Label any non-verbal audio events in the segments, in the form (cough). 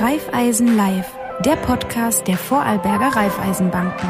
Raiffeisen Live, der Podcast der Vorarlberger Raiffeisenbanken.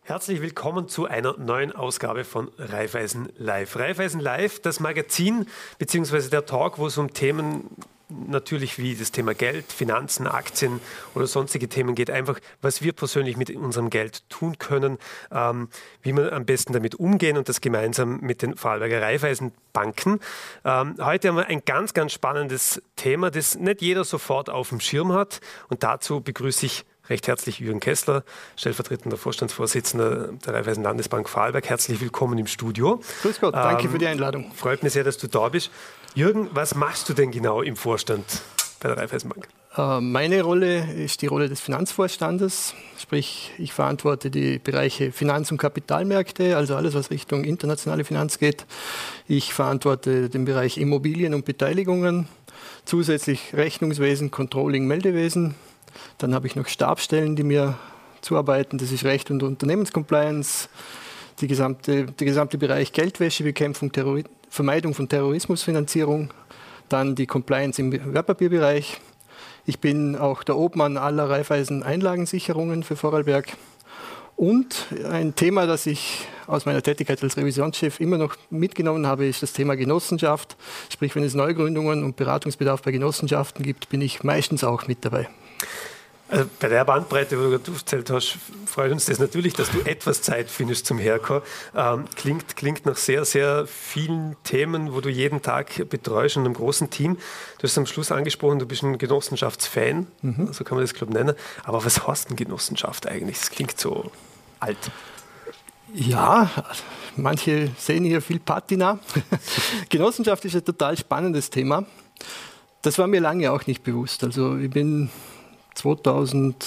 Herzlich willkommen zu einer neuen Ausgabe von Raiffeisen Live. Raiffeisen Live, das Magazin bzw. der Talk, wo es um Themen natürlich wie das Thema Geld, Finanzen, Aktien oder sonstige Themen geht. Einfach, was wir persönlich mit unserem Geld tun können, ähm, wie wir am besten damit umgehen und das gemeinsam mit den Vorarlberger Raiffeisenbanken. Ähm, heute haben wir ein ganz, ganz spannendes Thema, das nicht jeder sofort auf dem Schirm hat. Und dazu begrüße ich recht herzlich Jürgen Kessler, stellvertretender Vorstandsvorsitzender der Raiffeisen Landesbank Vorarlberg. Herzlich willkommen im Studio. Grüß Gott, danke ähm, für die Einladung. Freut mich sehr, dass du da bist. Jürgen, was machst du denn genau im Vorstand bei der Raiffeisenbank? Äh, meine Rolle ist die Rolle des Finanzvorstandes, sprich ich verantworte die Bereiche Finanz- und Kapitalmärkte, also alles, was Richtung internationale Finanz geht. Ich verantworte den Bereich Immobilien und Beteiligungen, zusätzlich Rechnungswesen, Controlling, Meldewesen. Dann habe ich noch Stabstellen, die mir zuarbeiten, das ist Recht und Unternehmenscompliance, die gesamte, der gesamte Bereich Geldwäschebekämpfung, Terrorismus. Vermeidung von Terrorismusfinanzierung, dann die Compliance im Wertpapierbereich. Ich bin auch der Obmann aller Raiffeisen Einlagensicherungen für Vorarlberg. Und ein Thema, das ich aus meiner Tätigkeit als Revisionschef immer noch mitgenommen habe, ist das Thema Genossenschaft. Sprich, wenn es Neugründungen und Beratungsbedarf bei Genossenschaften gibt, bin ich meistens auch mit dabei. Also bei der Bandbreite, wo du gerade aufgezählt hast, freut uns das natürlich, dass du etwas Zeit findest zum Herkommen. Ähm, klingt, klingt nach sehr, sehr vielen Themen, wo du jeden Tag betreust und einem großen Team. Du hast am Schluss angesprochen, du bist ein Genossenschaftsfan, mhm. so kann man das, glaube ich, nennen. Aber was heißt denn Genossenschaft eigentlich? Das klingt so alt. Ja, manche sehen hier viel Patina. (laughs) Genossenschaft ist ein total spannendes Thema. Das war mir lange auch nicht bewusst. Also ich bin 2000,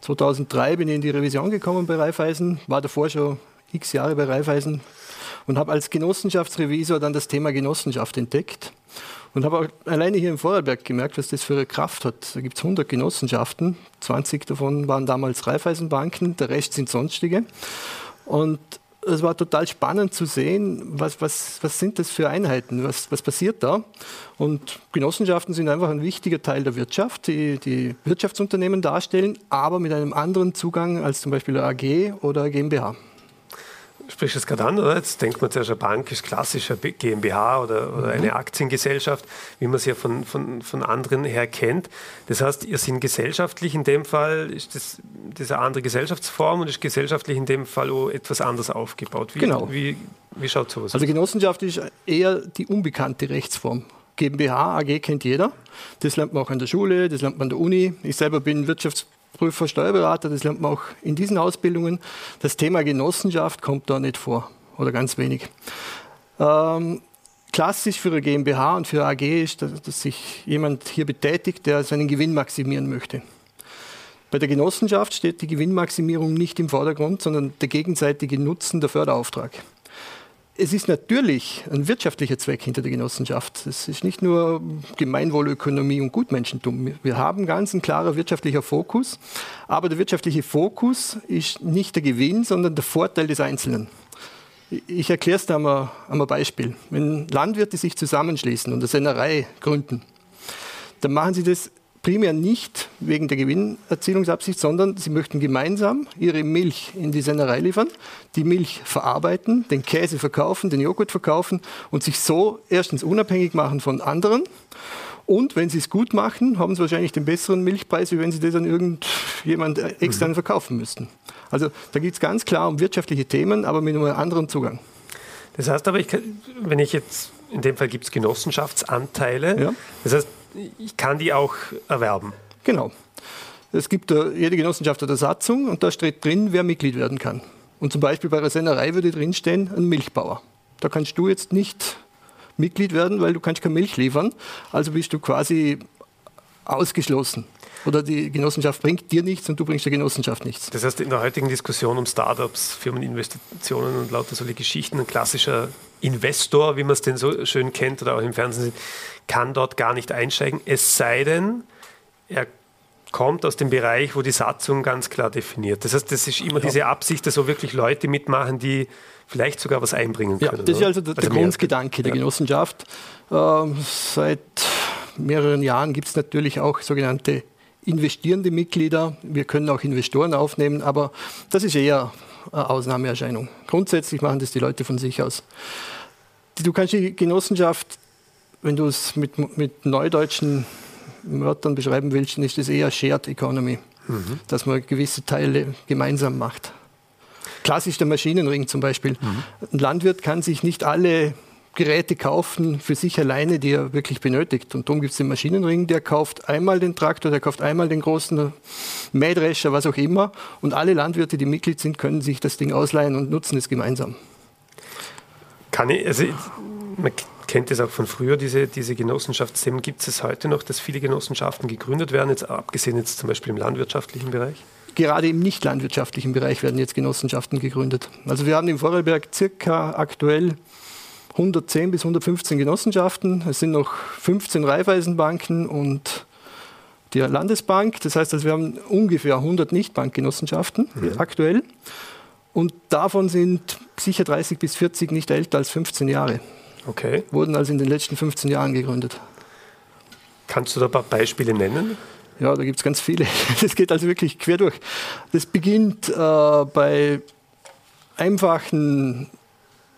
2003 bin ich in die Revision gekommen bei Raiffeisen, war davor schon x Jahre bei Raiffeisen und habe als Genossenschaftsrevisor dann das Thema Genossenschaft entdeckt und habe auch alleine hier im Vorarlberg gemerkt, was das für eine Kraft hat. Da gibt es 100 Genossenschaften, 20 davon waren damals Raiffeisenbanken, der Rest sind sonstige. Und es war total spannend zu sehen, was, was, was sind das für Einheiten, was, was passiert da. Und Genossenschaften sind einfach ein wichtiger Teil der Wirtschaft, die, die Wirtschaftsunternehmen darstellen, aber mit einem anderen Zugang als zum Beispiel AG oder GmbH sprichst es gerade an, oder? Jetzt denkt man zuerst, eine Bank ist klassischer GmbH oder, oder mhm. eine Aktiengesellschaft, wie man es ja von, von, von anderen her kennt. Das heißt, ihr seid gesellschaftlich in dem Fall, ist das, das eine andere Gesellschaftsform und ist gesellschaftlich in dem Fall auch etwas anders aufgebaut. Wie, genau. Wie, wie schaut sowas Also Genossenschaft ist eher die unbekannte Rechtsform. GmbH, AG kennt jeder. Das lernt man auch an der Schule, das lernt man an der Uni. Ich selber bin Wirtschafts Prüfer, Steuerberater, das lernt man auch in diesen Ausbildungen. Das Thema Genossenschaft kommt da nicht vor oder ganz wenig. Ähm, klassisch für eine GmbH und für eine AG ist, dass, dass sich jemand hier betätigt, der seinen Gewinn maximieren möchte. Bei der Genossenschaft steht die Gewinnmaximierung nicht im Vordergrund, sondern der gegenseitige Nutzen der Förderauftrag es ist natürlich ein wirtschaftlicher Zweck hinter der Genossenschaft. Es ist nicht nur Gemeinwohlökonomie und Gutmenschentum. Wir haben ganz ein klarer wirtschaftlicher Fokus, aber der wirtschaftliche Fokus ist nicht der Gewinn, sondern der Vorteil des Einzelnen. Ich erkläre es da am einem Beispiel. Wenn Landwirte sich zusammenschließen und eine Sennerei gründen, dann machen sie das primär nicht wegen der Gewinnerzielungsabsicht, sondern sie möchten gemeinsam ihre Milch in die Sennerei liefern, die Milch verarbeiten, den Käse verkaufen, den Joghurt verkaufen und sich so erstens unabhängig machen von anderen. Und wenn sie es gut machen, haben sie wahrscheinlich den besseren Milchpreis, wie wenn sie das an irgendjemand extern mhm. verkaufen müssten. Also da geht es ganz klar um wirtschaftliche Themen, aber mit einem anderen Zugang. Das heißt aber, ich kann, wenn ich jetzt, in dem Fall gibt es Genossenschaftsanteile, ja. das heißt, ich kann die auch erwerben. Genau. Es gibt jede Genossenschaft hat eine Satzung und da steht drin, wer Mitglied werden kann. Und zum Beispiel bei einer Sennerei würde drinstehen, ein Milchbauer. Da kannst du jetzt nicht Mitglied werden, weil du kannst keine Milch liefern. Also bist du quasi ausgeschlossen. Oder die Genossenschaft bringt dir nichts und du bringst der Genossenschaft nichts. Das heißt, in der heutigen Diskussion um Startups, Firmeninvestitionen und lauter solche Geschichten, ein klassischer Investor, wie man es denn so schön kennt oder auch im Fernsehen sieht, kann dort gar nicht einsteigen, es sei denn, er kommt aus dem Bereich, wo die Satzung ganz klar definiert. Das heißt, das ist immer ja. diese Absicht, dass so wirklich Leute mitmachen, die vielleicht sogar was einbringen können. Ja, das ist also der, also der Grundgedanke der Genossenschaft. Ähm, seit mehreren Jahren gibt es natürlich auch sogenannte investierende Mitglieder. Wir können auch Investoren aufnehmen, aber das ist eher eine Ausnahmeerscheinung. Grundsätzlich machen das die Leute von sich aus. Du kannst die Genossenschaft, wenn du es mit, mit neudeutschen Wörtern beschreiben willst, ist das eher Shared Economy, mhm. dass man gewisse Teile gemeinsam macht. Klassisch der Maschinenring zum Beispiel. Mhm. Ein Landwirt kann sich nicht alle Geräte kaufen für sich alleine, die er wirklich benötigt. Und darum gibt es den Maschinenring, der kauft einmal den Traktor, der kauft einmal den großen Mähdrescher, was auch immer. Und alle Landwirte, die Mitglied sind, können sich das Ding ausleihen und nutzen es gemeinsam. Kann ich, also man kennt es auch von früher, diese, diese Genossenschaftsthemen. Gibt es heute noch, dass viele Genossenschaften gegründet werden, jetzt abgesehen jetzt zum Beispiel im landwirtschaftlichen Bereich? Gerade im nicht landwirtschaftlichen Bereich werden jetzt Genossenschaften gegründet. Also wir haben im Vorarlberg circa aktuell 110 bis 115 Genossenschaften. Es sind noch 15 Raiffeisenbanken und die Landesbank. Das heißt, also wir haben ungefähr 100 Nichtbankgenossenschaften mhm. aktuell. Und davon sind sicher 30 bis 40 nicht älter als 15 Jahre. Okay. Wurden also in den letzten 15 Jahren gegründet. Kannst du da ein paar Beispiele nennen? Ja, da gibt es ganz viele. (laughs) Das geht also wirklich quer durch. Das beginnt äh, bei einfachen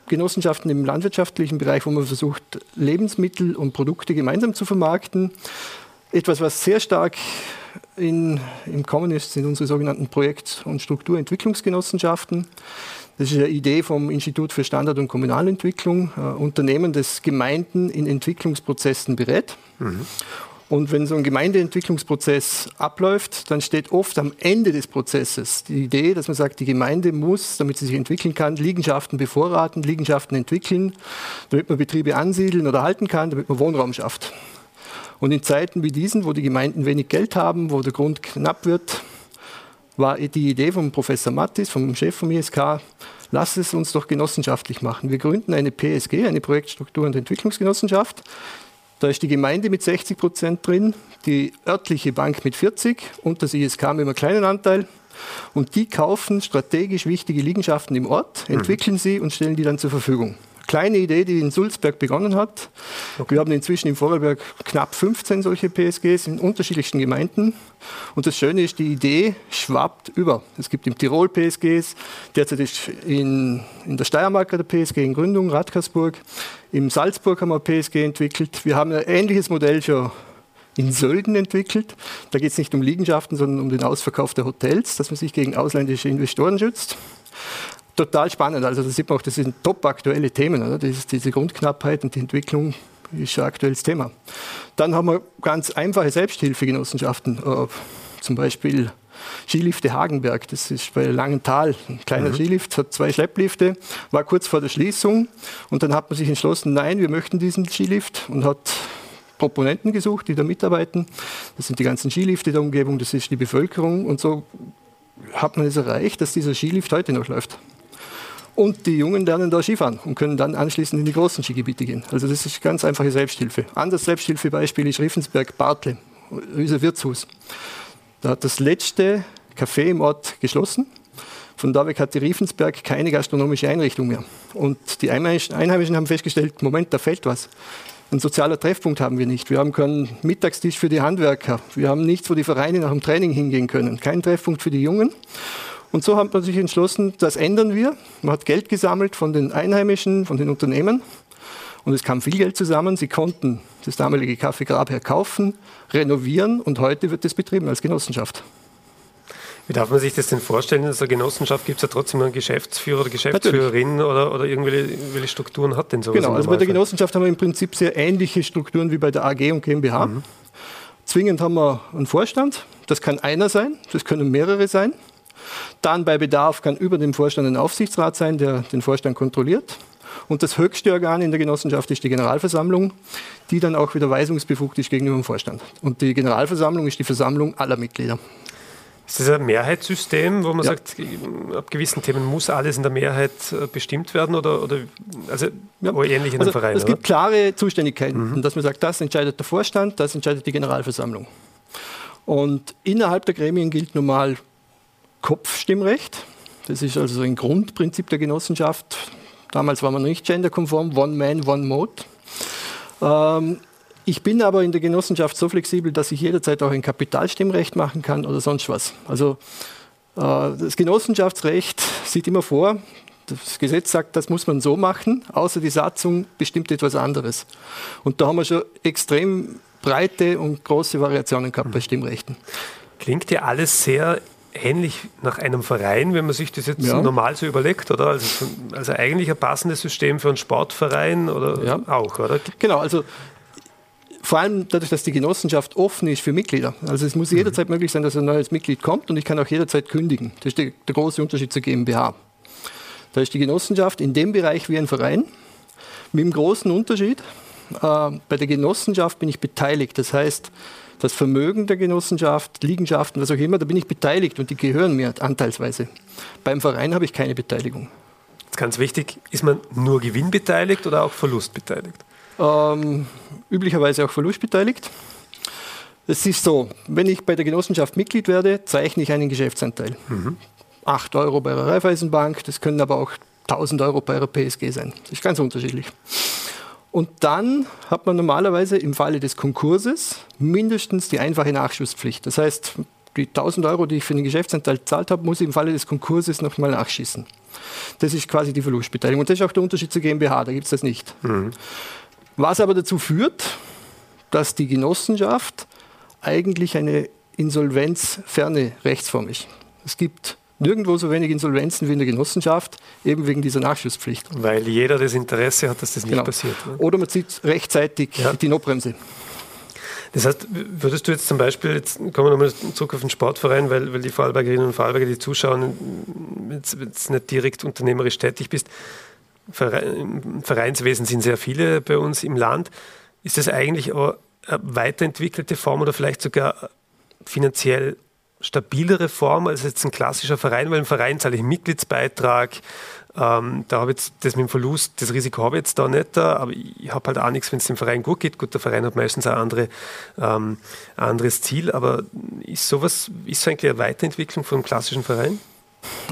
Genossenschaften im landwirtschaftlichen Bereich, wo man versucht, Lebensmittel und Produkte gemeinsam zu vermarkten. Etwas, was sehr stark in, im Kommen ist, sind unsere sogenannten Projekt- und Strukturentwicklungsgenossenschaften. Das ist eine Idee vom Institut für Standard- und Kommunalentwicklung, ein Unternehmen, das Gemeinden in Entwicklungsprozessen berät. Mhm. Und wenn so ein Gemeindeentwicklungsprozess abläuft, dann steht oft am Ende des Prozesses die Idee, dass man sagt, die Gemeinde muss, damit sie sich entwickeln kann, Liegenschaften bevorraten, Liegenschaften entwickeln, damit man Betriebe ansiedeln oder halten kann, damit man Wohnraum schafft. Und in Zeiten wie diesen, wo die Gemeinden wenig Geld haben, wo der Grund knapp wird, war die Idee vom Professor Mattis, vom Chef vom ISK, lass es uns doch genossenschaftlich machen. Wir gründen eine PSG, eine Projektstruktur- und Entwicklungsgenossenschaft. Da ist die Gemeinde mit 60 Prozent drin, die örtliche Bank mit 40 und das ISK mit einem kleinen Anteil. Und die kaufen strategisch wichtige Liegenschaften im Ort, mhm. entwickeln sie und stellen die dann zur Verfügung kleine Idee, die in Sulzberg begonnen hat. Okay. Wir haben inzwischen in Vorarlberg knapp 15 solche PSGs in unterschiedlichsten Gemeinden. Und das Schöne ist, die Idee schwappt über. Es gibt im Tirol PSGs, derzeit ist in, in der Steiermark der PSG in Gründung, Radkersburg. Im Salzburg haben wir PSG entwickelt. Wir haben ein ähnliches Modell schon in Sölden entwickelt. Da geht es nicht um Liegenschaften, sondern um den Ausverkauf der Hotels, dass man sich gegen ausländische Investoren schützt total spannend. Also da sieht man auch, das sind top aktuelle Themen. Oder? Das diese Grundknappheit und die Entwicklung ist ein aktuelles Thema. Dann haben wir ganz einfache Selbsthilfegenossenschaften, äh, zum Beispiel Skilifte Hagenberg, das ist bei Langenthal, ein kleiner mhm. Skilift, hat zwei Schlepplifte, war kurz vor der Schließung und dann hat man sich entschlossen, nein, wir möchten diesen Skilift und hat Proponenten gesucht, die da mitarbeiten. Das sind die ganzen Skilifte der Umgebung, das ist die Bevölkerung und so hat man es erreicht, dass dieser Skilift heute noch läuft. Und die Jungen lernen da Skifahren und können dann anschließend in die großen Skigebiete gehen. Also das ist ganz einfache Selbsthilfe. Anderes Selbsthilfebeispiel ist Riffensberg-Bartle, unser Wirtshaus. Da hat das letzte Café im Ort geschlossen. Von da weg hat die Riefensberg keine gastronomische Einrichtung mehr. Und die Einheimischen haben festgestellt, Moment, da fällt was. Ein sozialer Treffpunkt haben wir nicht. Wir haben keinen Mittagstisch für die Handwerker. Wir haben nichts, wo die Vereine nach dem Training hingehen können. Kein Treffpunkt für die Jungen. Und so hat man sich entschlossen, das ändern wir. Man hat Geld gesammelt von den Einheimischen, von den Unternehmen. Und es kam viel Geld zusammen. Sie konnten das damalige Café Grabherr kaufen, renovieren und heute wird es betrieben als Genossenschaft. Wie darf man sich das denn vorstellen? In so einer Genossenschaft gibt es ja trotzdem einen Geschäftsführer oder Geschäftsführerin oder, oder irgendwelche Strukturen hat denn sowas? Genau, also bei der Genossenschaft haben wir im Prinzip sehr ähnliche Strukturen wie bei der AG und GmbH. Mhm. Zwingend haben wir einen Vorstand, das kann einer sein, das können mehrere sein. Dann bei Bedarf kann über dem Vorstand ein Aufsichtsrat sein, der den Vorstand kontrolliert. Und das höchste Organ in der Genossenschaft ist die Generalversammlung, die dann auch wieder weisungsbefugt ist gegenüber dem Vorstand. Und die Generalversammlung ist die Versammlung aller Mitglieder. Ist das ein Mehrheitssystem, wo man ja. sagt, ab gewissen Themen muss alles in der Mehrheit äh, bestimmt werden oder, oder also ja. ähnlich in also, Verein? Es gibt oder? klare Zuständigkeiten, mhm. dass man sagt, das entscheidet der Vorstand, das entscheidet die Generalversammlung. Und innerhalb der Gremien gilt normal Kopfstimmrecht. Das ist also ein Grundprinzip der Genossenschaft. Damals war man nicht genderkonform, One Man, One Mode. Ähm, ich bin aber in der Genossenschaft so flexibel, dass ich jederzeit auch ein Kapitalstimmrecht machen kann oder sonst was. Also äh, das Genossenschaftsrecht sieht immer vor, das Gesetz sagt, das muss man so machen, außer die Satzung bestimmt etwas anderes. Und da haben wir schon extrem breite und große Variationen gehabt bei Stimmrechten. Klingt ja alles sehr ähnlich nach einem Verein, wenn man sich das jetzt ja. normal so überlegt, oder? Also, also, eigentlich ein passendes System für einen Sportverein oder ja. auch, oder? Genau, also vor allem dadurch, dass die Genossenschaft offen ist für Mitglieder. Also es muss mhm. jederzeit möglich sein, dass ein neues Mitglied kommt und ich kann auch jederzeit kündigen. Das ist der, der große Unterschied zur GmbH. Da ist die Genossenschaft in dem Bereich wie ein Verein, mit dem großen Unterschied. Äh, bei der Genossenschaft bin ich beteiligt. Das heißt, das Vermögen der Genossenschaft, Liegenschaften, was auch immer, da bin ich beteiligt und die gehören mir anteilsweise. Beim Verein habe ich keine Beteiligung. Ist ganz wichtig, ist man nur gewinnbeteiligt oder auch verlustbeteiligt? Ähm, üblicherweise auch verlustbeteiligt. Es ist so, wenn ich bei der Genossenschaft Mitglied werde, zeichne ich einen Geschäftsanteil. Mhm. 8 Euro bei der Raiffeisenbank, das können aber auch 1000 Euro bei der PSG sein. Das ist ganz unterschiedlich. Und dann hat man normalerweise im Falle des Konkurses mindestens die einfache Nachschusspflicht. Das heißt, die 1000 Euro, die ich für den Geschäftsanteil gezahlt habe, muss ich im Falle des Konkurses nochmal nachschießen. Das ist quasi die Verlustbeteiligung. Und das ist auch der Unterschied zur GmbH, da gibt es das nicht. Mhm. Was aber dazu führt, dass die Genossenschaft eigentlich eine insolvenzferne Rechtsform ist. Es gibt nirgendwo so wenig Insolvenzen wie in der Genossenschaft, eben wegen dieser Nachschusspflicht. Weil jeder das Interesse hat, dass das nicht genau. passiert. Ne? Oder man zieht rechtzeitig ja. die Notbremse. Das heißt, würdest du jetzt zum Beispiel, jetzt kommen wir nochmal zurück auf den Sportverein, weil, weil die Vorarlbergerinnen und Vorarlberger, die zuschauen, jetzt, jetzt nicht direkt unternehmerisch tätig bist, im Vereinswesen sind sehr viele bei uns im Land. Ist das eigentlich eine weiterentwickelte Form oder vielleicht sogar finanziell stabilere Form als jetzt ein klassischer Verein, weil im Verein zahle ich Mitgliedsbeitrag. Ähm, da habe ich jetzt das mit dem Verlust, das Risiko habe ich jetzt da nicht da, aber ich habe halt auch nichts, wenn es dem Verein gut geht. Gut, der Verein hat meistens ein andere, ähm, anderes Ziel, aber ist sowas, ist so eigentlich eine Weiterentwicklung von einem klassischen Verein?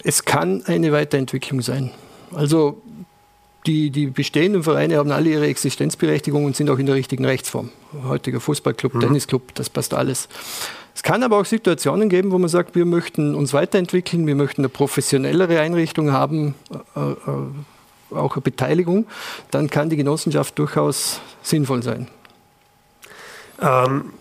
Es kann eine Weiterentwicklung sein. Also die, die bestehenden Vereine haben alle ihre Existenzberechtigung und sind auch in der richtigen Rechtsform. Heutiger Fußballclub, mhm. Tennisclub, das passt alles. Es kann aber auch Situationen geben, wo man sagt, wir möchten uns weiterentwickeln, wir möchten eine professionellere Einrichtung haben, äh, äh, auch eine Beteiligung. Dann kann die Genossenschaft durchaus sinnvoll sein. Ähm,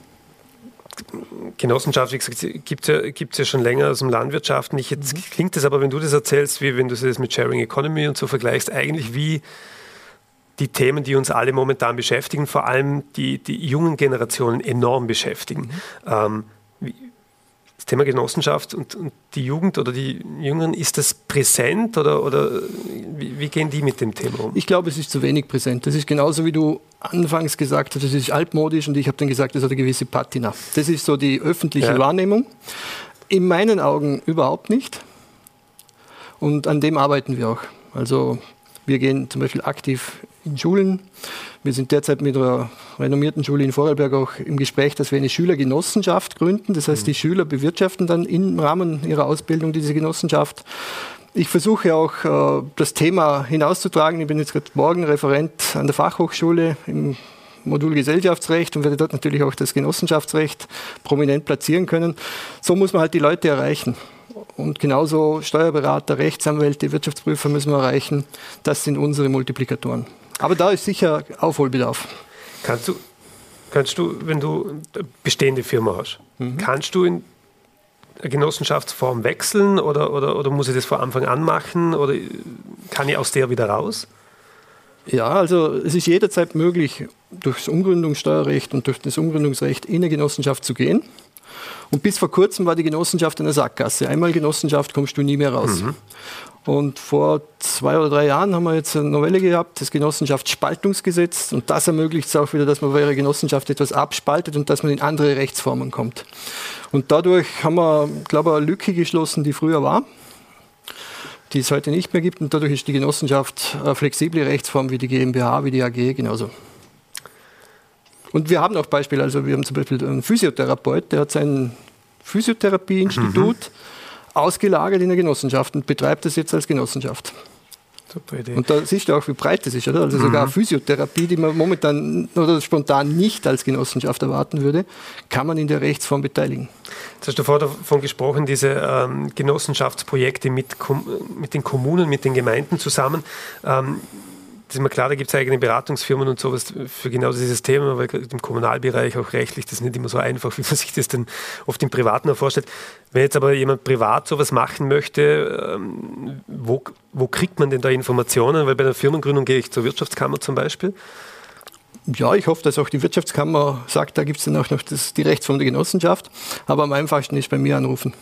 Genossenschaft, wie gesagt, gibt es ja, gibt's ja schon länger aus dem Landwirtschaften. Ich, jetzt mhm. klingt es aber, wenn du das erzählst, wie wenn du das mit Sharing Economy und so vergleichst, eigentlich wie die Themen, die uns alle momentan beschäftigen, vor allem die, die jungen Generationen enorm beschäftigen. Mhm. Ähm, das Thema Genossenschaft und, und, die Jugend oder die Jüngeren, ist das präsent oder, oder wie, wie, gehen die mit dem Thema um? Ich glaube, es ist zu wenig präsent. Das ist genauso wie du anfangs gesagt hast, es ist altmodisch und ich habe dann gesagt, es hat eine gewisse Patina. Das ist so die öffentliche ja. Wahrnehmung. In meinen Augen überhaupt nicht. Und an dem arbeiten wir auch. Also wir gehen zum Beispiel aktiv in Schulen. Wir sind derzeit mit einer renommierten Schule in Vorarlberg auch im Gespräch, dass wir eine Schülergenossenschaft gründen. Das heißt, die mhm. Schüler bewirtschaften dann im Rahmen ihrer Ausbildung diese Genossenschaft. Ich versuche auch äh, das Thema hinauszutragen. Ich bin jetzt gerade morgen Referent an der Fachhochschule im Modul Gesellschaftsrecht und werde dort natürlich auch das Genossenschaftsrecht prominent platzieren können. So muss man halt die Leute erreichen. Und genauso Steuerberater, Rechtsanwälte, Wirtschaftsprüfer müssen wir erreichen. Das sind unsere Multiplikatoren. Aber da ist sicher Aufholbedarf. Kannst du, kannst du wenn du eine bestehende Firma hast, mhm. kannst du in eine Genossenschaftsform wechseln oder, oder, oder muss ich das von Anfang an machen oder kann ich aus der wieder raus? Ja, also es ist jederzeit möglich, durch das Umgründungssteuerrecht und durch das Umgründungsrecht in eine Genossenschaft zu gehen. Und bis vor kurzem war die Genossenschaft eine Sackgasse. Einmal Genossenschaft kommst du nie mehr raus. Mhm. Und vor zwei oder drei Jahren haben wir jetzt eine Novelle gehabt, das Genossenschaftsspaltungsgesetz. Und das ermöglicht es auch wieder, dass man bei ihrer Genossenschaft etwas abspaltet und dass man in andere Rechtsformen kommt. Und dadurch haben wir, glaube ich, eine Lücke geschlossen, die früher war, die es heute nicht mehr gibt. Und dadurch ist die Genossenschaft eine flexible Rechtsform wie die GmbH, wie die AG genauso. Und wir haben auch Beispiele, also wir haben zum Beispiel einen Physiotherapeut, der hat sein Physiotherapieinstitut mhm. Ausgelagert in der Genossenschaft und betreibt das jetzt als Genossenschaft. Super Idee. Und da siehst du auch, wie breit das ist, oder? Also mhm. sogar Physiotherapie, die man momentan oder spontan nicht als Genossenschaft erwarten würde, kann man in der Rechtsform beteiligen. Jetzt hast du vorher davon gesprochen, diese ähm, Genossenschaftsprojekte mit, mit den Kommunen, mit den Gemeinden zusammen. Ähm, das ist mir klar, da gibt es eigene Beratungsfirmen und sowas für genau dieses Thema, weil im Kommunalbereich auch rechtlich das ist nicht immer so einfach, (laughs) wie man sich das dann oft im Privaten vorstellt. Wenn jetzt aber jemand privat sowas machen möchte, ähm, wo, wo kriegt man denn da Informationen? Weil bei der Firmengründung gehe ich zur Wirtschaftskammer zum Beispiel. Ja, ich hoffe, dass auch die Wirtschaftskammer sagt, da gibt es dann auch noch das, die Rechtsform der Genossenschaft. Aber am einfachsten ist bei mir anrufen.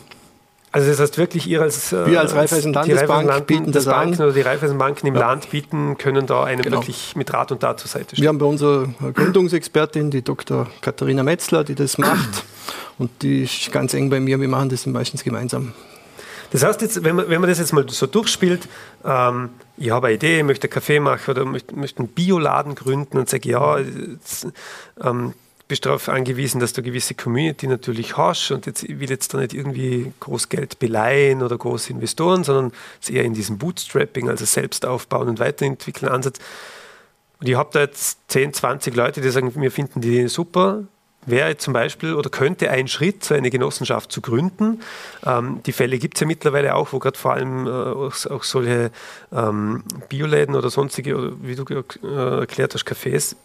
Also das heißt wirklich, ihr als, äh, Wir als Raiffeisen Landesbank bieten das Banken an. oder die Raiffeisenbanken im ja. Land bieten, können da einem genau. wirklich mit Rat und Tat zur Seite stehen. Wir haben bei unserer Gründungsexpertin, die Dr. Katharina Metzler, die das macht und die ist ganz eng bei mir. Wir machen das meistens gemeinsam. Das heißt jetzt, wenn man, wenn man das jetzt mal so durchspielt, ähm, ich habe eine Idee, möchte einen Kaffee machen oder möchte, möchte einen Bioladen gründen und sage, ja, jetzt, ähm, bist darauf angewiesen, dass du eine gewisse Community natürlich hast und jetzt will jetzt da nicht irgendwie groß Geld beleihen oder große Investoren, sondern es eher in diesem Bootstrapping, also selbst aufbauen und weiterentwickeln Ansatz. Und ich habe da jetzt 10, 20 Leute, die sagen, wir finden die super, wäre zum Beispiel oder könnte ein Schritt, so eine Genossenschaft zu gründen. Ähm, die Fälle gibt es ja mittlerweile auch, wo gerade vor allem äh, auch, auch, solche ähm, Bioläden oder sonstige, oder wie du äh, erklärt hast, Cafés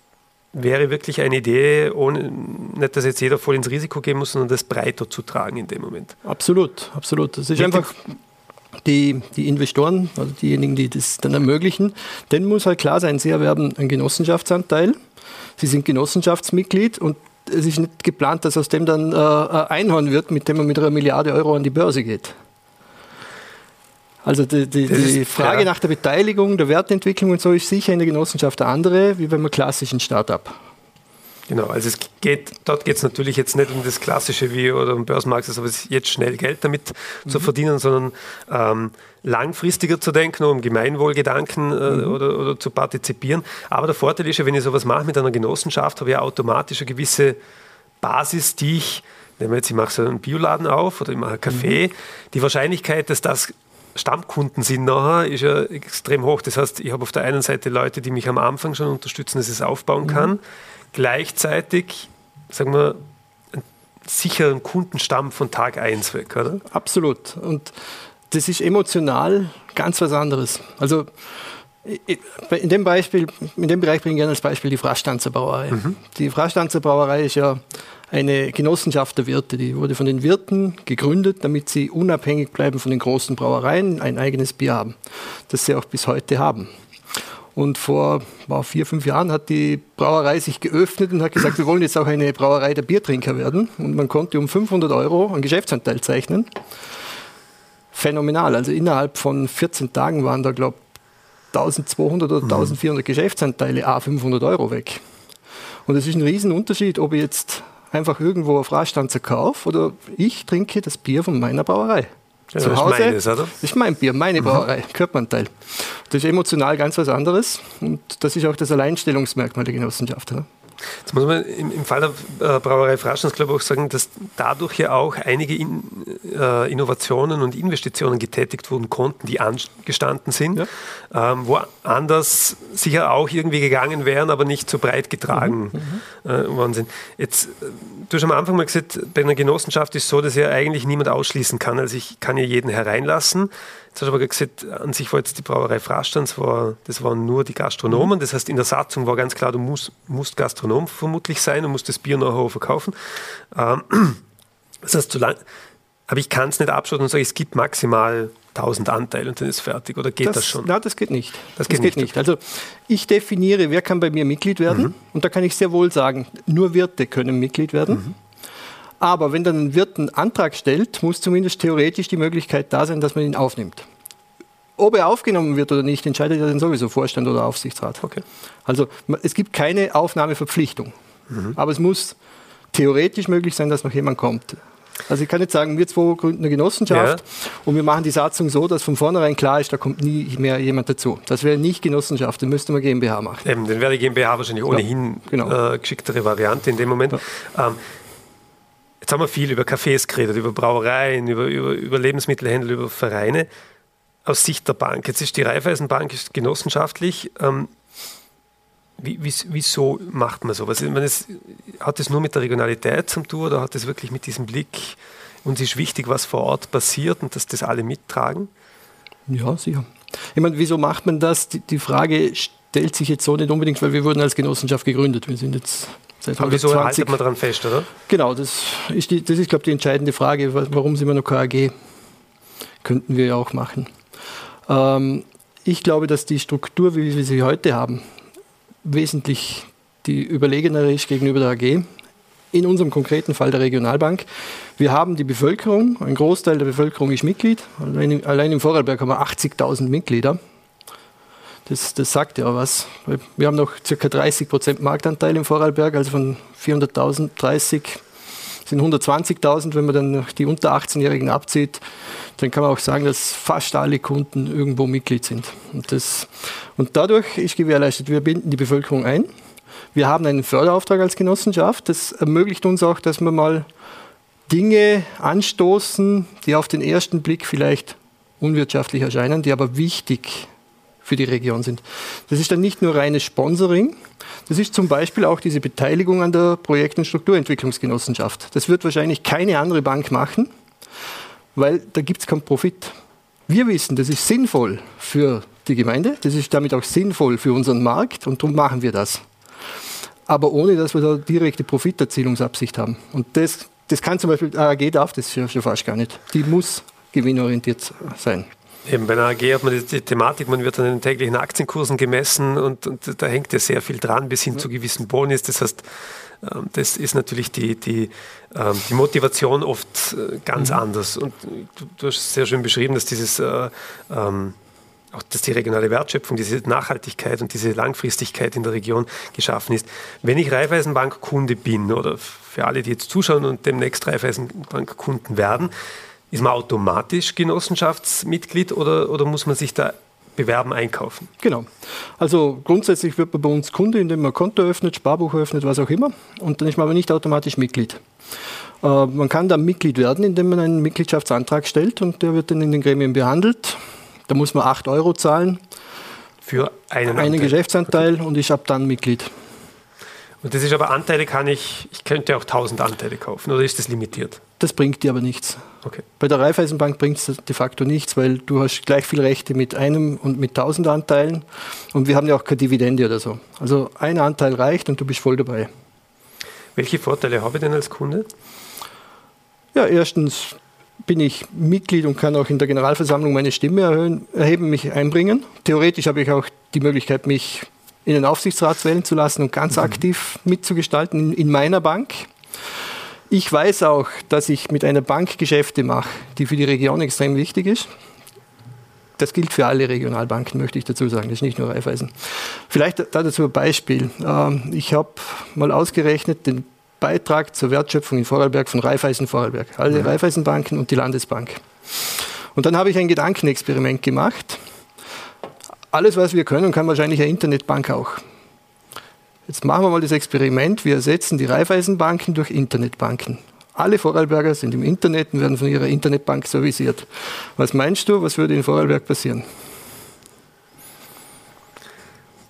wäre wirklich eine Idee, ohne, nicht, dass jetzt jeder voll ins Risiko gehen muss, sondern das breiter zu tragen in dem Moment. Absolut, absolut. Das ist Mit einfach die, die Investoren, also diejenigen, die das dann ermöglichen, denen muss halt klar sein, sie erwerben einen Genossenschaftsanteil, sie sind Genossenschaftsmitglied und es ist nicht geplant, dass aus dem dann äh, ein Einhorn wird, mit dem man mit einer Milliarde Euro an die Börse geht. Also die, die, die Frage ja. nach der Beteiligung, der Wertentwicklung und so ist sicher in der Genossenschaft eine andere, wie beim klassischen Start-up. Genau, also es geht, dort geht es natürlich jetzt nicht um das Klassische wie oder um Börsenmarkt, ist jetzt schnell Geld damit mhm. zu verdienen, sondern ähm, langfristiger zu denken, um Gemeinwohlgedanken äh, mhm. oder, oder, zu partizipieren. Aber der Vorteil ist ja, wenn ich sowas mache mit einer Genossenschaft, habe ich ja automatisch eine gewisse Basis, die ich, wenn wir jetzt, ich mache so einen Bioladen auf oder ich mache einen Kaffee, mhm. die Wahrscheinlichkeit, dass das Stammkunden sind nachher, ist ja extrem hoch. Das heißt, ich habe auf der einen Seite Leute, die mich am Anfang schon unterstützen, dass ich es aufbauen kann. Mhm. Gleichzeitig, sagen wir, einen sicheren Kundenstamm von Tag 1 weg, oder? Absolut. Und das ist emotional ganz was anderes. Also in dem Beispiel, in dem Bereich bringe ich gerne als Beispiel die Frastanzer Brauerei. Mhm. Die Frastanzer Brauerei ist ja eine Genossenschaft der Wirte. Die wurde von den Wirten gegründet, damit sie unabhängig bleiben von den großen Brauereien, ein eigenes Bier haben, das sie auch bis heute haben. Und vor war vier, fünf Jahren hat die Brauerei sich geöffnet und hat gesagt, wir wollen jetzt auch eine Brauerei der Biertrinker werden. Und man konnte um 500 Euro einen Geschäftsanteil zeichnen. Phänomenal. Also innerhalb von 14 Tagen waren da, glaube ich, 1200 oder 1400 mhm. Geschäftsanteile, a 500 Euro weg. Und es ist ein Riesenunterschied, ob ich jetzt einfach irgendwo auf Radstanzer kaufe oder ich trinke das Bier von meiner Brauerei. Ja, Zu Hause, das ist, meines, das ist mein Bier, meine mhm. Brauerei, Körperanteil. Das ist emotional ganz was anderes und das ist auch das Alleinstellungsmerkmal der Genossenschaft. Oder? Jetzt muss man im, im Fall der äh, Brauerei Fraschens, glaube ich, auch sagen, dass dadurch ja auch einige in, äh, Innovationen und Investitionen getätigt wurden konnten, die angestanden sind, ja. ähm, wo anders sicher auch irgendwie gegangen wären, aber nicht so breit getragen mhm, mhm. äh, worden sind. Jetzt, äh, du hast am Anfang mal gesagt, bei einer Genossenschaft ist es so, dass ja eigentlich niemand ausschließen kann. Also ich kann ja jeden hereinlassen. Jetzt hast du aber gesagt, an sich war jetzt die Brauerei Frastand, das, war, das waren nur die Gastronomen. Das heißt, in der Satzung war ganz klar, du musst, musst Gastronom vermutlich sein und musst das Bier nachher verkaufen. Ähm, (clears throat) das heißt, solange, aber ich kann es nicht abschalten und sagen, es gibt maximal 1000 Anteile und dann ist fertig. Oder geht das, das schon? Nein, das geht nicht. Das, das geht, geht, nicht. Also ich definiere, wer kann bei mir Mitglied werden. Mhm. Und da kann ich sehr wohl sagen, nur Wirte können Mitglied werden. Mhm. Aber wenn dann ein Wirt einen Antrag stellt, muss zumindest theoretisch die Möglichkeit da sein, dass man ihn aufnimmt. Ob er aufgenommen wird oder nicht, entscheidet ja dann sowieso Vorstand oder Aufsichtsrat. Okay. Also es gibt keine Aufnahmeverpflichtung. Mhm. Aber es muss theoretisch möglich sein, dass noch jemand kommt. Also ich kann nicht sagen, wir zwei gründen eine Genossenschaft ja. und wir machen die Satzung so, dass von vornherein klar ist, da kommt nie mehr jemand dazu. Das wäre nicht Genossenschaft, dann müsste man GmbH machen. Eben, dann wäre die GmbH wahrscheinlich ohnehin ja, genau. äh, geschicktere Variante in dem Moment. Ja. Ähm, jetzt haben wir viel über Cafés geredet, über Brauereien, über, über, über Lebensmittelhändler, über Vereine. Aus Sicht der Bank, jetzt ist die Raiffeisenbank ist genossenschaftlich. Ähm, wie, wieso macht man sowas? meine, es, hat es nur mit der Regionalität zu tun oder hat es wirklich mit diesem Blick, uns ist wichtig, was vor Ort passiert und dass das alle mittragen? Ja, sicher. Ich meine, wieso macht man das? Die, die Frage stellt sich jetzt so nicht unbedingt, weil wir wurden als Genossenschaft gegründet. Wir sind jetzt Aber wieso haltet man daran fest, oder? Genau, das ist, die, das ist glaube ich, die entscheidende Frage. Warum sind wir noch KAG? Könnten wir ja auch machen. Ähm, ich glaube, dass die Struktur, wie wir sie heute haben, wesentlich die überlegenere ist gegenüber der AG. In unserem konkreten Fall der Regionalbank. Wir haben die Bevölkerung, ein Großteil der Bevölkerung ist Mitglied. Allein, allein im Vorarlberg haben wir 80.000 Mitglieder. Das, das, sagt ja was. Wir haben noch ca. 30 Prozent Marktanteil im Vorarlberg, also von 400.000, 30 sind 120.000. Wenn man dann die unter 18-Jährigen abzieht, dann kann man auch sagen, dass fast alle Kunden irgendwo Mitglied sind. Und, das, und dadurch ist gewährleistet, wir binden die Bevölkerung ein. Wir haben einen Förderauftrag als Genossenschaft. Das ermöglicht uns auch, dass wir mal Dinge anstoßen, die auf den ersten Blick vielleicht unwirtschaftlich erscheinen, die aber wichtig für die Region sind. Das ist dann nicht nur reines Sponsoring, das ist zum Beispiel auch diese Beteiligung an der Projekt- und Strukturentwicklungsgenossenschaft. Das wird wahrscheinlich keine andere Bank machen weil da gibt es keinen Profit. Wir wissen, das ist sinnvoll für die Gemeinde, das ist damit auch sinnvoll für unseren Markt und darum machen wir das. Aber ohne, dass wir da direkte Profiterzielungsabsicht haben. Und das, das kann zum Beispiel, AG darf das schon fast gar nicht. Die muss gewinnorientiert sein. Eben bei einer AG hat man die, Thematik, man wird an den täglichen Aktienkursen gemessen und, und da hängt ja sehr viel dran bis hin ja. zu gewissen Bonis. Das heißt, ähm, das ist natürlich die, die, ähm, die Motivation oft äh, ganz mhm. anders. Und du, du, hast sehr schön beschrieben, dass dieses äh, ähm, auch dass die regionale Wertschöpfung, diese Nachhaltigkeit und diese Langfristigkeit in der Region geschaffen ist. Wenn ich Raiffeisenbank-Kunde bin oder für alle, die jetzt zuschauen und demnächst Raiffeisenbank-Kunden werden, ist man automatisch Genossenschaftsmitglied oder, oder muss man sich da bewerben, einkaufen? Genau. Also grundsätzlich wird man bei uns Kunde, indem man Konto öffnet, Sparbuch öffnet, was auch immer. Und dann ist man aber nicht automatisch Mitglied. Äh, man kann dann Mitglied werden, indem man einen Mitgliedschaftsantrag stellt und der wird dann in den Gremien behandelt. Da muss man 8 Euro zahlen. Für einen, einen Geschäftsanteil und ich habe dann Mitglied. Und das ist aber Anteile kann ich, ich könnte auch 1000 Anteile kaufen oder ist das limitiert? Das bringt dir aber nichts. Okay. Bei der Raiffeisenbank bringt es de facto nichts, weil du hast gleich viel Rechte mit einem und mit 1000 Anteilen und wir haben ja auch keine Dividende oder so. Also ein Anteil reicht und du bist voll dabei. Welche Vorteile habe ich denn als Kunde? Ja, erstens bin ich Mitglied und kann auch in der Generalversammlung meine Stimme erhöhen, erheben, mich einbringen. Theoretisch habe ich auch die Möglichkeit, mich in den Aufsichtsrat wählen zu lassen und ganz mhm. aktiv mitzugestalten in, in meiner Bank. Ich weiß auch, dass ich mit einer Bank Geschäfte mache, die für die Region extrem wichtig ist. Das gilt für alle Regionalbanken, möchte ich dazu sagen. Das ist nicht nur Raiffeisen. Vielleicht dazu ein Beispiel. Ähm, ich habe mal ausgerechnet den Beitrag zur Wertschöpfung in Vorarlberg von Raiffeisen Vorarlberg. Alle mhm. Raiffeisenbanken und die Landesbank. Und dann habe ich ein Gedankenexperiment gemacht alles, was wir können, kann wahrscheinlich eine Internetbank auch. Jetzt machen wir mal das Experiment. Wir ersetzen die Raiffeisenbanken durch Internetbanken. Alle Vorarlberger sind im Internet und werden von ihrer Internetbank serviciert. Was meinst du, was würde in Vorarlberg passieren?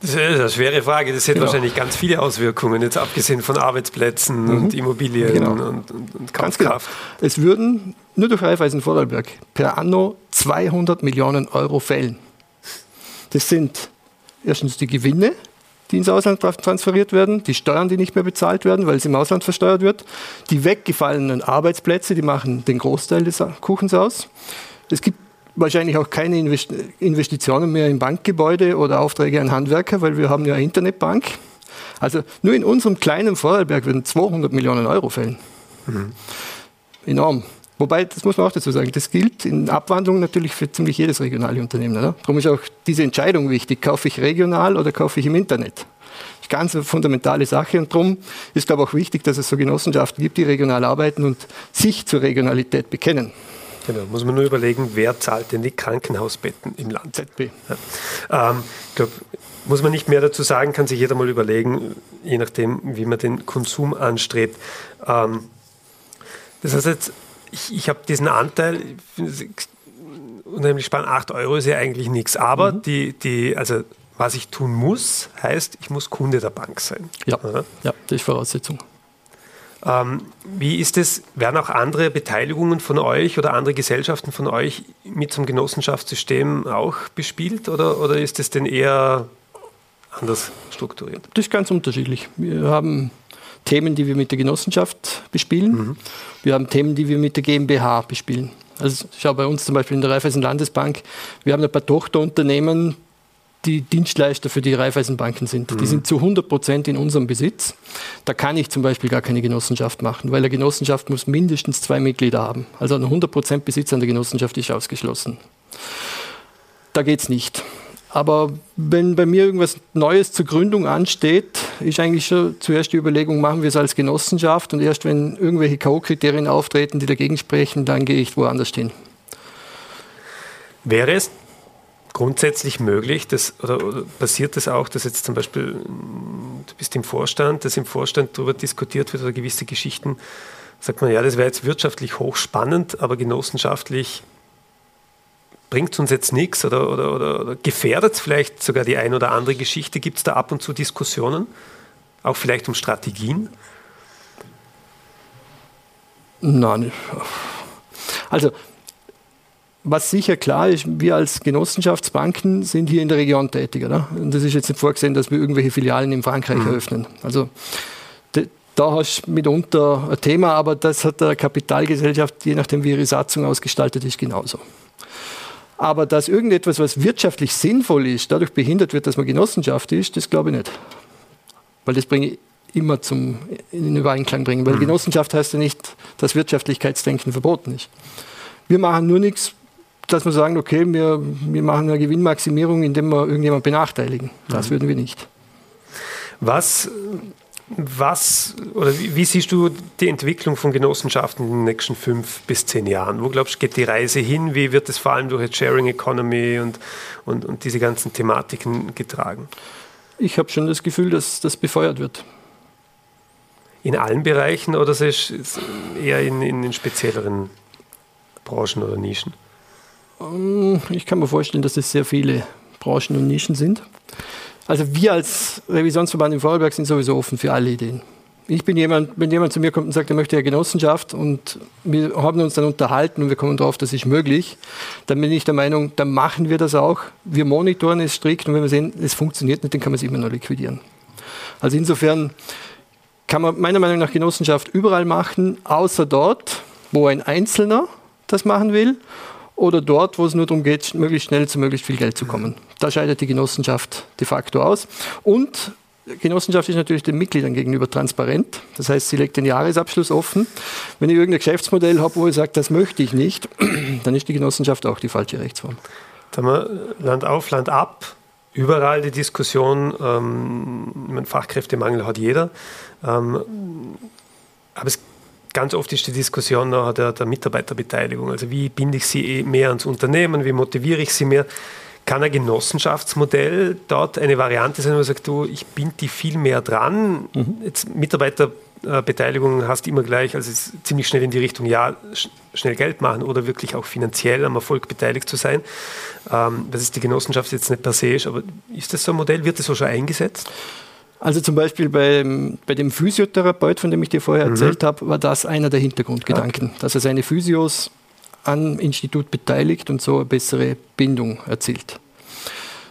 Das ist eine schwere Frage. Das hätte genau. wahrscheinlich ganz viele Auswirkungen, jetzt abgesehen von Arbeitsplätzen mhm. und Immobilien genau. und, und, und Kaufkraft. Genau. Es würden nur durch Raiffeisen Vorarlberg per anno 200 Millionen Euro fällen. Das sind erstens die Gewinne, die ins Ausland transferiert werden, die Steuern, die nicht mehr bezahlt werden, weil es im Ausland versteuert wird, die weggefallenen Arbeitsplätze, die machen den Großteil des Kuchens aus. Es gibt wahrscheinlich auch keine Investitionen mehr in Bankgebäude oder Aufträge an Handwerker, weil wir haben ja eine Internetbank. Also nur in unserem kleinen Vorarlberg würden 200 Millionen Euro fällen. Mhm. Enorm. Wobei, das muss man auch dazu sagen, das gilt in Abwandlung natürlich für ziemlich jedes regionale Unternehmen. Oder? Darum ist auch diese Entscheidung wichtig, kaufe ich regional oder kaufe ich im Internet? Das ist ganz eine fundamentale Sache und darum ist, glaube ich, auch wichtig, dass es so Genossenschaften gibt, die regional arbeiten und sich zur Regionalität bekennen. Genau, muss man nur überlegen, wer zahlt denn die Krankenhausbetten im Land? ZB. Ja. Ähm, ich glaube, muss man nicht mehr dazu sagen, kann sich jeder mal überlegen, je nachdem, wie man den Konsum anstrebt. Ähm, das heißt jetzt, ich, ich habe diesen Anteil, unheimlich spannend, 8 Euro ist ja eigentlich nichts, aber mhm. die, die, also was ich tun muss, heißt, ich muss Kunde der Bank sein. Ja, ja. ja das ist Voraussetzung. Ähm, wie ist es, werden auch andere Beteiligungen von euch oder andere Gesellschaften von euch mit zum Genossenschaftssystem auch bespielt oder, oder ist es denn eher anders strukturiert? Das ist ganz unterschiedlich. Wir haben Themen, die wir mit der Genossenschaft bespielen. Mhm. Wir haben Themen, die wir mit der GmbH bespielen. Also schau bei uns zum Beispiel in der Raiffeisen Landesbank, wir haben ein paar Tochterunternehmen, die Dienstleister für die Raiffeisenbanken sind. Mhm. Die sind zu 100 Prozent in unserem Besitz. Da kann ich zum Beispiel gar keine Genossenschaft machen, weil eine Genossenschaft muss mindestens zwei Mitglieder haben. Also ein 100 Prozent Besitz an der Genossenschaft ist ausgeschlossen. Da geht es nicht. Aber wenn bei mir irgendwas Neues zur Gründung ansteht, ist eigentlich schon zuerst die Überlegung, machen wir es als Genossenschaft und erst wenn irgendwelche K.O.-Kriterien auftreten, die dagegen sprechen, dann gehe ich woanders hin. Wäre es grundsätzlich möglich, dass, oder, oder passiert das auch, dass jetzt zum Beispiel, du bist im Vorstand, dass im Vorstand darüber diskutiert wird oder gewisse Geschichten, sagt man, ja, das wäre jetzt wirtschaftlich hochspannend, aber genossenschaftlich bringt es uns jetzt nichts oder, oder, oder, oder gefährdet es vielleicht sogar die ein oder andere Geschichte? Gibt es da ab und zu Diskussionen? Auch vielleicht um Strategien? Nein. Also, was sicher klar ist, wir als Genossenschaftsbanken sind hier in der Region tätig. Oder? Und das ist jetzt nicht vorgesehen, dass wir irgendwelche Filialen in Frankreich mhm. eröffnen. Also, da hast du mitunter ein Thema, aber das hat der Kapitalgesellschaft, je nachdem wie ihre Satzung ausgestaltet ist, genauso. Aber dass irgendetwas, was wirtschaftlich sinnvoll ist, dadurch behindert wird, dass man Genossenschaft ist, das glaube ich nicht. Weil das bringe ich immer zum in Übereinklang bringen. Weil mhm. Genossenschaft heißt ja nicht, dass Wirtschaftlichkeitsdenken verboten ist. Wir machen nur nichts, dass wir sagen, okay, wir, wir machen eine Gewinnmaximierung, indem wir irgendjemanden benachteiligen. Das mhm. würden wir nicht. Was was oder wie, wie, siehst du die Entwicklung von Genossenschaften in den nächsten fünf bis zehn Jahren? Wo glaubst du, geht die Reise hin? Wie wird es vor allem durch die Sharing Economy und, und, und diese ganzen Thematiken getragen? Ich habe schon das Gefühl, dass das befeuert wird. In allen Bereichen oder ist es eher in, in den spezielleren Branchen oder Nischen? Ähm, ich kann mir vorstellen, dass es sehr viele Branchen und Nischen sind. Also wir als Revisionsverband in Vorarlberg sind sowieso offen für alle Ideen. Ich bin jemand, wenn jemand zu mir kommt und sagt, er möchte eine Genossenschaft und wir haben uns dann unterhalten und wir kommen darauf, das ist möglich, dann bin ich der Meinung, dann machen wir das auch. Wir monitoren es strikt und wenn wir sehen, es funktioniert nicht, dann kann man es immer noch liquidieren. Also insofern kann man meiner Meinung nach Genossenschaft überall machen, außer dort, wo ein Einzelner das machen will oder dort, wo es nur darum geht, möglichst schnell zu möglichst viel Geld zu kommen. Da scheidet die Genossenschaft de facto aus. Und Genossenschaft ist natürlich den Mitgliedern gegenüber transparent. Das heißt, sie legt den Jahresabschluss offen. Wenn ich irgendein Geschäftsmodell habe, wo ich sage, das möchte ich nicht, (clears throat) dann ist die Genossenschaft auch die falsche Rechtsform. Da haben wir Land auf, Land ab. Überall die Diskussion, ähm, Fachkräftemangel hat jeder. Ähm, aber es ganz oft ist die Diskussion nach der, der Mitarbeiterbeteiligung. Also wie binde ich sie eh mehr ans Unternehmen, wie motiviere ich sie mehr? Kann ein Genossenschaftsmodell dort eine Variante sein, wo man sagt, du, ich binde die viel mehr dran. Mhm. Jetzt Mitarbeiterbeteiligung hast du immer gleich, also ist ziemlich schnell in die Richtung, ja, schnell Geld machen oder wirklich auch finanziell am Erfolg beteiligt zu sein. Ähm, das ist die Genossenschaft jetzt nicht per se, aber ist das so ein Modell? Wird das so schon eingesetzt? Also zum Beispiel bei, bei dem Physiotherapeut, von dem ich dir vorher mhm. erzählt habe, war das einer der Hintergrundgedanken, okay. dass er seine Physios am Institut beteiligt und so eine bessere Bindung erzielt.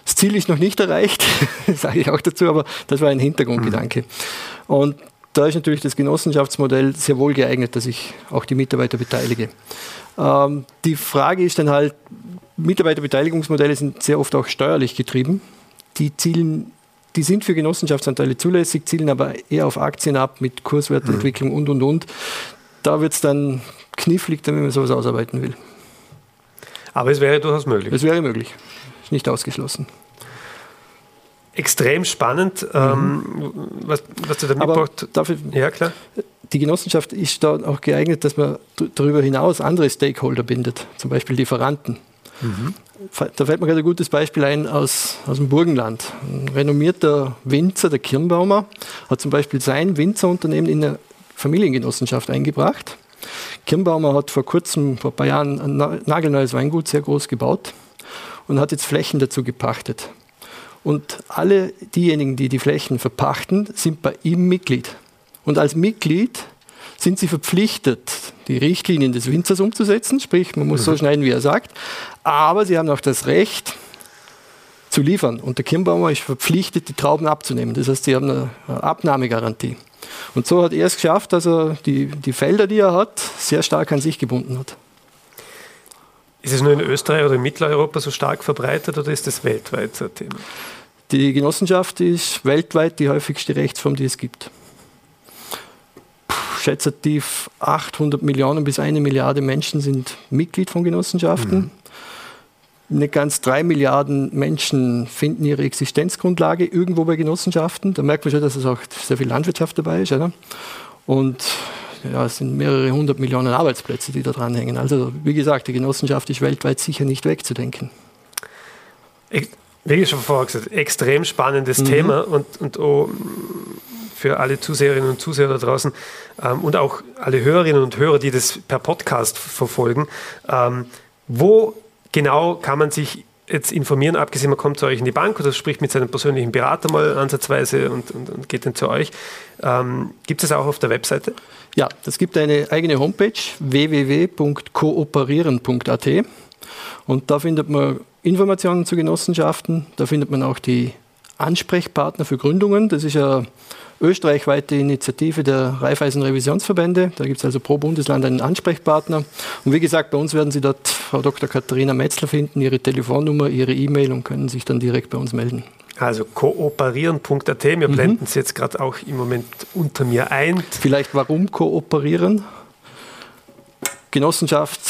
Das Ziel ist noch nicht erreicht, (laughs) sage ich auch dazu, aber das war ein Hintergrundgedanke. Mhm. Und da ist natürlich das Genossenschaftsmodell sehr wohl geeignet, dass ich auch die Mitarbeiter beteilige. Ähm, die Frage ist dann halt, Mitarbeiterbeteiligungsmodelle sind sehr oft auch steuerlich getrieben. Die zielen die sind für Genossenschaftsanteile zulässig, zielen aber eher auf Aktien ab mit Kurswertentwicklung mhm. und, und, und. Da wird es dann knifflig, wenn man sowas ausarbeiten will. Aber es wäre durchaus möglich. Es wäre möglich. Ist nicht ausgeschlossen. Extrem spannend, mhm. ähm, was, was du da mitbracht. Ja, klar. Die Genossenschaft ist da auch geeignet, dass man darüber hinaus andere Stakeholder bindet, zum Beispiel Lieferanten. Mhm. Da fällt mir gerade ein gutes Beispiel ein aus, aus dem Burgenland. Ein renommierter Winzer, der Kirnbaumer, hat zum Beispiel sein Winzerunternehmen in eine Familiengenossenschaft eingebracht. Kirnbaumer hat vor kurzem, vor ein paar Jahren, ein nagelneues Weingut sehr groß gebaut und hat jetzt Flächen dazu gepachtet. Und alle diejenigen, die die Flächen verpachten, sind bei ihm Mitglied. Und als Mitglied sind sie verpflichtet, die Richtlinien des Winzers umzusetzen, sprich, man muss mhm. so schneiden, wie er sagt, aber sie haben auch das Recht, zu liefern. Und der Kirnbaumer ist verpflichtet, die Trauben abzunehmen. Das heißt, sie haben eine Abnahmegarantie. Und so hat er es geschafft, dass er die, die Felder, die er hat, sehr stark an sich gebunden hat. Ist es nur in Österreich oder in Mitteleuropa so stark verbreitet oder ist das weltweit so ein Thema? Die Genossenschaft ist weltweit die häufigste Rechtsform, die es gibt. Schätzativ 800 Millionen bis eine Milliarde Menschen sind Mitglied von Genossenschaften. Mhm nicht ganz drei Milliarden Menschen finden ihre Existenzgrundlage irgendwo bei Genossenschaften. Da merkt man schon, dass es auch sehr viel Landwirtschaft dabei ist. Oder? Und ja, es sind mehrere hundert Millionen Arbeitsplätze, die da dranhängen. Also wie gesagt, die Genossenschaft ist weltweit sicher nicht wegzudenken. Ich, wie ich schon vorher gesagt extrem spannendes mhm. Thema und, und auch für alle Zuseherinnen und Zuseher da draußen ähm, und auch alle Hörerinnen und Hörer, die das per Podcast verfolgen. Ähm, wo genau kann man sich jetzt informieren, abgesehen, man kommt zu euch in die Bank oder spricht mit seinem persönlichen Berater mal ansatzweise und, und, und geht dann zu euch. Ähm, gibt es auch auf der Webseite? Ja, es gibt eine eigene Homepage www.kooperieren.at und da findet man Informationen zu Genossenschaften, da findet man auch die Ansprechpartner für Gründungen. Das ist ja österreichweite Initiative der Raiffeisen Revisionsverbände. Da gibt es also pro Bundesland einen Ansprechpartner. Und wie gesagt, bei uns werden Sie dort Frau Dr. Katharina Metzler finden, ihre Telefonnummer, ihre E-Mail und können sich dann direkt bei uns melden. Also kooperieren.at, wir mhm. blenden es jetzt gerade auch im Moment unter mir ein. Vielleicht warum kooperieren? Genossenschaft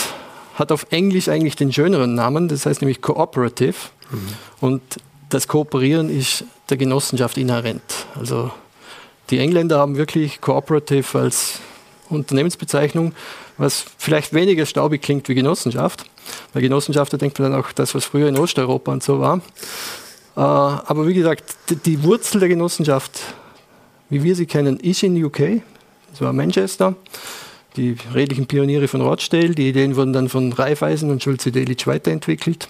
hat auf Englisch eigentlich den schöneren Namen, das heißt nämlich Cooperative. Mhm. Und das Kooperieren ist der Genossenschaft inhärent. Also die Engländer haben wirklich Cooperative als Unternehmensbezeichnung, was vielleicht weniger staubig klingt wie Genossenschaft. Bei Genossenschaft, da denkt man dann auch das, was früher in Osteuropa und so war. Äh, aber wie gesagt, die Wurzel der Genossenschaft, wie wir sie kennen, ist in UK, das war Manchester die redlichen Pioniere von Rochdale. Die Ideen wurden dann von Raiffeisen und Schulze Delitzsch weiterentwickelt.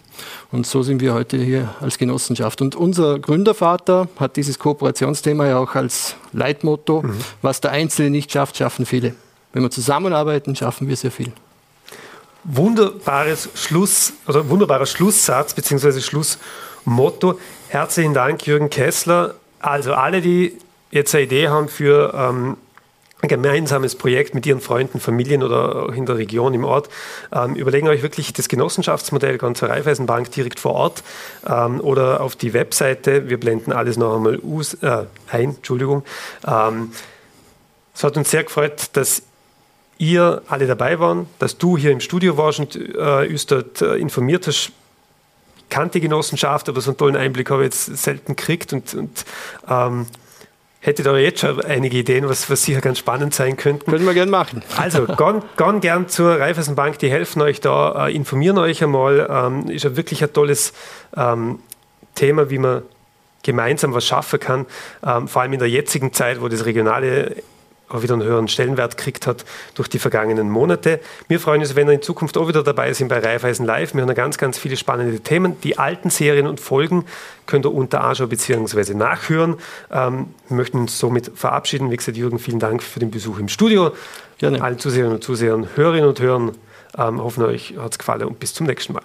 Und so sind wir heute hier als Genossenschaft. Und unser Gründervater hat dieses Kooperationsthema ja auch als Leitmotto, mhm. was der Einzelne nicht schafft, schaffen viele. Wenn wir zusammenarbeiten, schaffen wir sehr viel. Wunderbares Schluss, oder wunderbarer Schlusssatz bzw. Schlussmotto. Herzlichen Dank, Jürgen Kessler. Also alle, die jetzt eine Idee haben für ähm, ein gemeinsames Projekt mit Ihren Freunden, Familien oder auch in der Region, im Ort. Ähm, überlegen euch wirklich das Genossenschaftsmodell ganz zur Raiffeisenbank direkt vor Ort ähm, oder auf die Webseite. Wir blenden alles noch einmal us, äh, ein. Entschuldigung. Ähm, es hat uns sehr gefreut, dass ihr alle dabei waren, dass du hier im Studio warst und äh, uns dort äh, informiert hast. Kannte Genossenschaft, aber so einen tollen Einblick habe ich jetzt selten gekriegt und, und hättet ihr jetzt schon einige Ideen, was, was sicher ganz spannend sein könnten. Können wir gerne machen. Also, gern, gern zur Raiffeisenbank, die helfen euch da, äh, informieren euch einmal. Ähm, ist ja wirklich ein tolles ähm, Thema, wie man gemeinsam was schaffen kann, ähm, vor allem in der jetzigen Zeit, wo das regionale wieder einen höheren Stellenwert gekriegt hat durch die vergangenen Monate. Wir freuen uns, wenn ihr in Zukunft auch wieder dabei sind bei Raiffeisen Live. Wir haben ganz, ganz viele spannende Themen. Die alten Serien und Folgen könnt ihr unter anschauen bzw. nachhören. Ähm, wir möchten uns somit verabschieden. Wie gesagt, Jürgen, vielen Dank für den Besuch im Studio. Gerne. Allen Zuseherinnen und Zusehern, Hörerinnen und Hörern, ähm, hoffen euch hat es gefallen und bis zum nächsten Mal.